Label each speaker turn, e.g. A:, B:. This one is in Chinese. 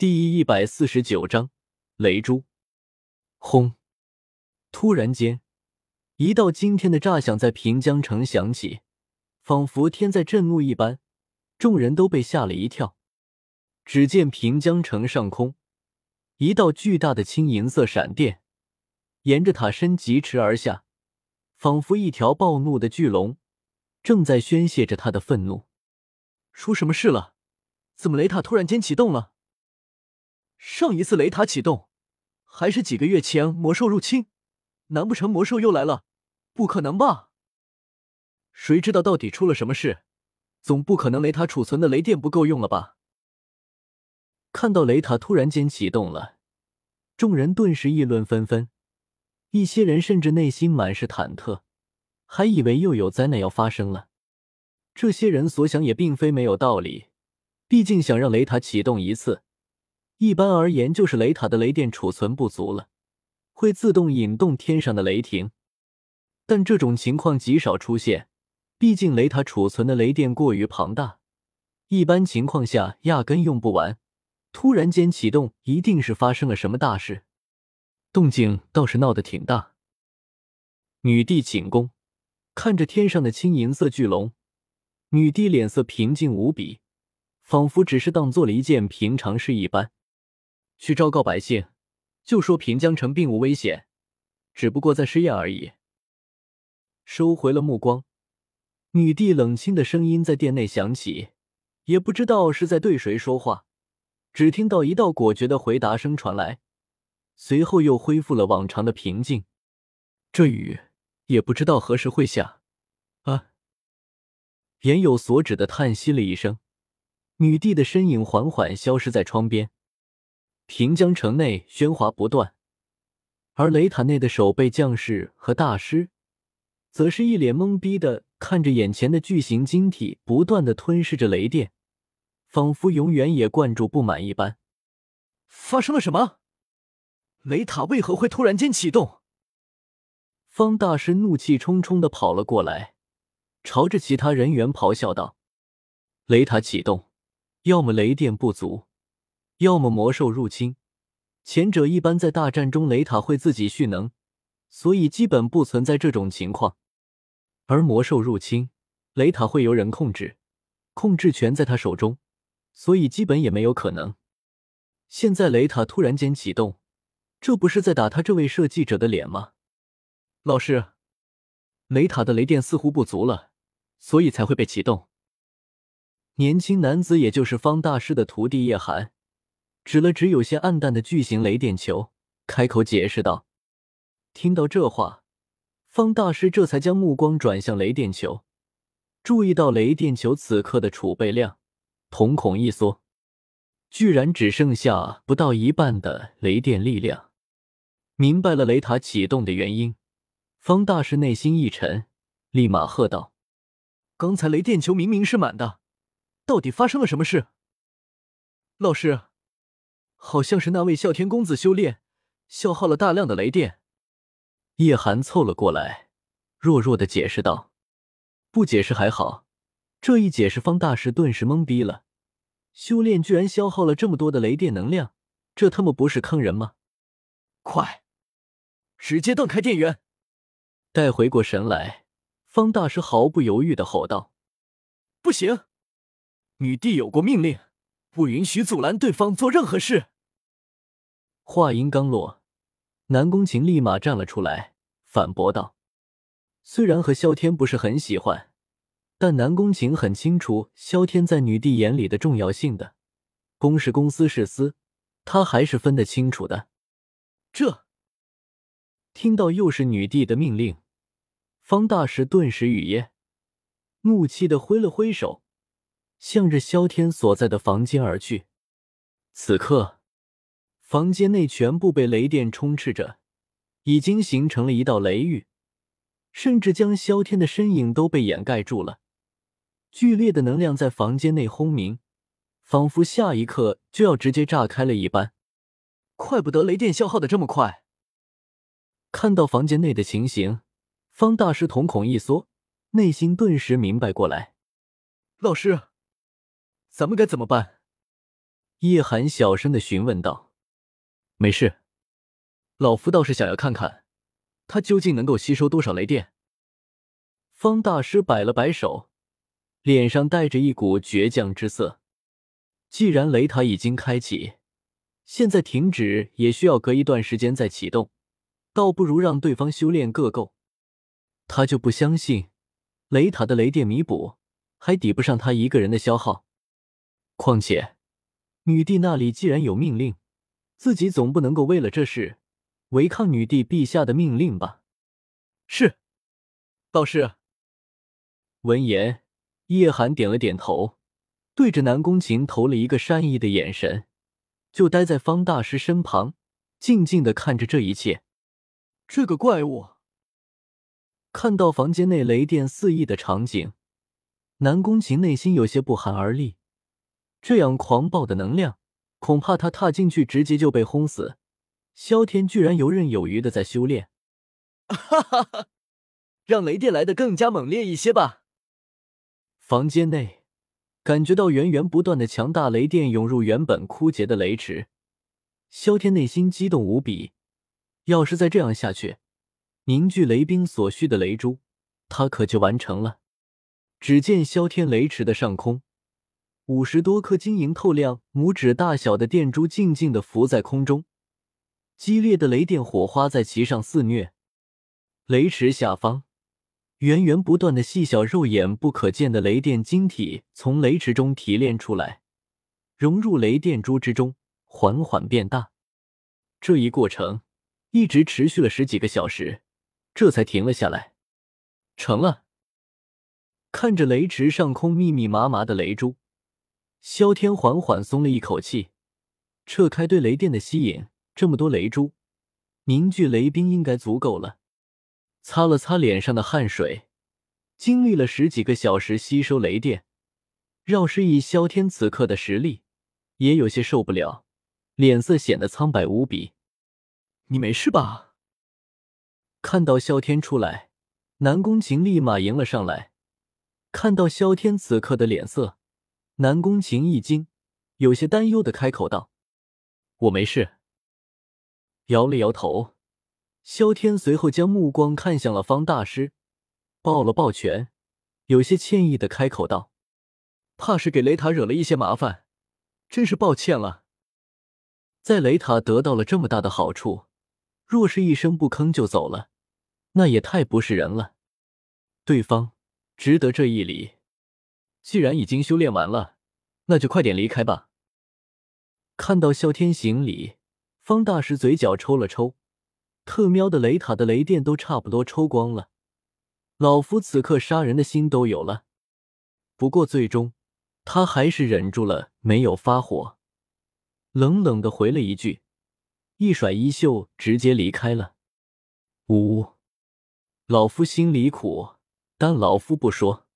A: 第一百四十九章雷珠。轰！突然间，一道惊天的炸响在平江城响起，仿佛天在震怒一般，众人都被吓了一跳。只见平江城上空，一道巨大的青银色闪电沿着塔身疾驰而下，仿佛一条暴怒的巨龙正在宣泄着他的愤怒。出什么事了？怎么雷塔突然间启动了？上一次雷塔启动，还是几个月前魔兽入侵，难不成魔兽又来了？不可能吧！谁知道到底出了什么事？总不可能雷塔储存的雷电不够用了吧？看到雷塔突然间启动了，众人顿时议论纷纷，一些人甚至内心满是忐忑，还以为又有灾难要发生了。这些人所想也并非没有道理，毕竟想让雷塔启动一次。一般而言，就是雷塔的雷电储存不足了，会自动引动天上的雷霆。但这种情况极少出现，毕竟雷塔储存的雷电过于庞大，一般情况下压根用不完。突然间启动，一定是发生了什么大事，动静倒是闹得挺大。女帝寝宫看着天上的青银色巨龙，女帝脸色平静无比，仿佛只是当做了一件平常事一般。去昭告百姓，就说平江城并无危险，只不过在试验而已。收回了目光，女帝冷清的声音在殿内响起，也不知道是在对谁说话。只听到一道果决的回答声传来，随后又恢复了往常的平静。这雨也不知道何时会下。啊！言有所指的叹息了一声，女帝的身影缓缓消失在窗边。平江城内喧哗不断，而雷塔内的守备将士和大师，则是一脸懵逼的看着眼前的巨型晶体不断的吞噬着雷电，仿佛永远也灌注不满一般。发生了什么？雷塔为何会突然间启动？方大师怒气冲冲的跑了过来，朝着其他人员咆哮道：“雷塔启动，要么雷电不足。”要么魔兽入侵，前者一般在大战中雷塔会自己蓄能，所以基本不存在这种情况。而魔兽入侵，雷塔会由人控制，控制权在他手中，所以基本也没有可能。现在雷塔突然间启动，这不是在打他这位设计者的脸吗？老师，雷塔的雷电似乎不足了，所以才会被启动。年轻男子，也就是方大师的徒弟叶寒。指了指有些暗淡的巨型雷电球，开口解释道：“听到这话，方大师这才将目光转向雷电球，注意到雷电球此刻的储备量，瞳孔一缩，居然只剩下不到一半的雷电力量。明白了雷塔启动的原因，方大师内心一沉，立马喝道：‘刚才雷电球明明是满的，到底发生了什么事？’老师。”好像是那位啸天公子修炼消耗了大量的雷电，叶寒凑了过来，弱弱的解释道：“不解释还好，这一解释，方大师顿时懵逼了。修炼居然消耗了这么多的雷电能量，这他妈不是坑人吗？快，直接断开电源！”待回过神来，方大师毫不犹豫的吼道：“不行，女帝有过命令。”不允许阻拦对方做任何事。话音刚落，南宫晴立马站了出来，反驳道：“虽然和萧天不是很喜欢，但南宫晴很清楚萧天在女帝眼里的重要性的。公是公，私是私，他还是分得清楚的。”这听到又是女帝的命令，方大师顿时语噎，怒气的挥了挥手。向着萧天所在的房间而去。此刻，房间内全部被雷电充斥着，已经形成了一道雷域，甚至将萧天的身影都被掩盖住了。剧烈的能量在房间内轰鸣，仿佛下一刻就要直接炸开了一般。怪不得雷电消耗的这么快。看到房间内的情形，方大师瞳孔一缩，内心顿时明白过来。老师。咱们该怎么办？叶寒小声的询问道：“没事，老夫倒是想要看看，他究竟能够吸收多少雷电。”方大师摆了摆手，脸上带着一股倔强之色。既然雷塔已经开启，现在停止也需要隔一段时间再启动，倒不如让对方修炼个够。他就不相信雷塔的雷电弥补还抵不上他一个人的消耗。况且，女帝那里既然有命令，自己总不能够为了这事违抗女帝陛下的命令吧？是，道士。闻言，叶寒点了点头，对着南宫晴投了一个善意的眼神，就待在方大师身旁，静静的看着这一切。这个怪物看到房间内雷电四溢的场景，南宫晴内心有些不寒而栗。这样狂暴的能量，恐怕他踏进去直接就被轰死。萧天居然游刃有余的在修炼，哈哈哈！让雷电来的更加猛烈一些吧。房间内，感觉到源源不断的强大雷电涌入原本枯竭的雷池，萧天内心激动无比。要是再这样下去，凝聚雷兵所需的雷珠，他可就完成了。只见萧天雷池的上空，五十多颗晶莹透亮、拇指大小的电珠静静的浮在空中，激烈的雷电火花在其上肆虐。雷池下方。源源不断的细小、肉眼不可见的雷电晶体从雷池中提炼出来，融入雷电珠之中，缓缓变大。这一过程一直持续了十几个小时，这才停了下来。成了。看着雷池上空密密麻麻的雷珠，萧天缓缓松了一口气，撤开对雷电的吸引。这么多雷珠，凝聚雷冰应该足够了。擦了擦脸上的汗水，经历了十几个小时吸收雷电，饶是以萧天此刻的实力，也有些受不了，脸色显得苍白无比。你没事吧？看到萧天出来，南宫晴立马迎了上来。看到萧天此刻的脸色，南宫晴一惊，有些担忧的开口道：“我没事。”摇了摇头。萧天随后将目光看向了方大师，抱了抱拳，有些歉意的开口道：“怕是给雷塔惹了一些麻烦，真是抱歉了。”在雷塔得到了这么大的好处，若是一声不吭就走了，那也太不是人了。对方值得这一礼。既然已经修炼完了，那就快点离开吧。看到萧天行礼，方大师嘴角抽了抽。特喵的雷塔的雷电都差不多抽光了，老夫此刻杀人的心都有了。不过最终他还是忍住了，没有发火，冷冷的回了一句，一甩衣袖，直接离开了。呜，老夫心里苦，但老夫不说。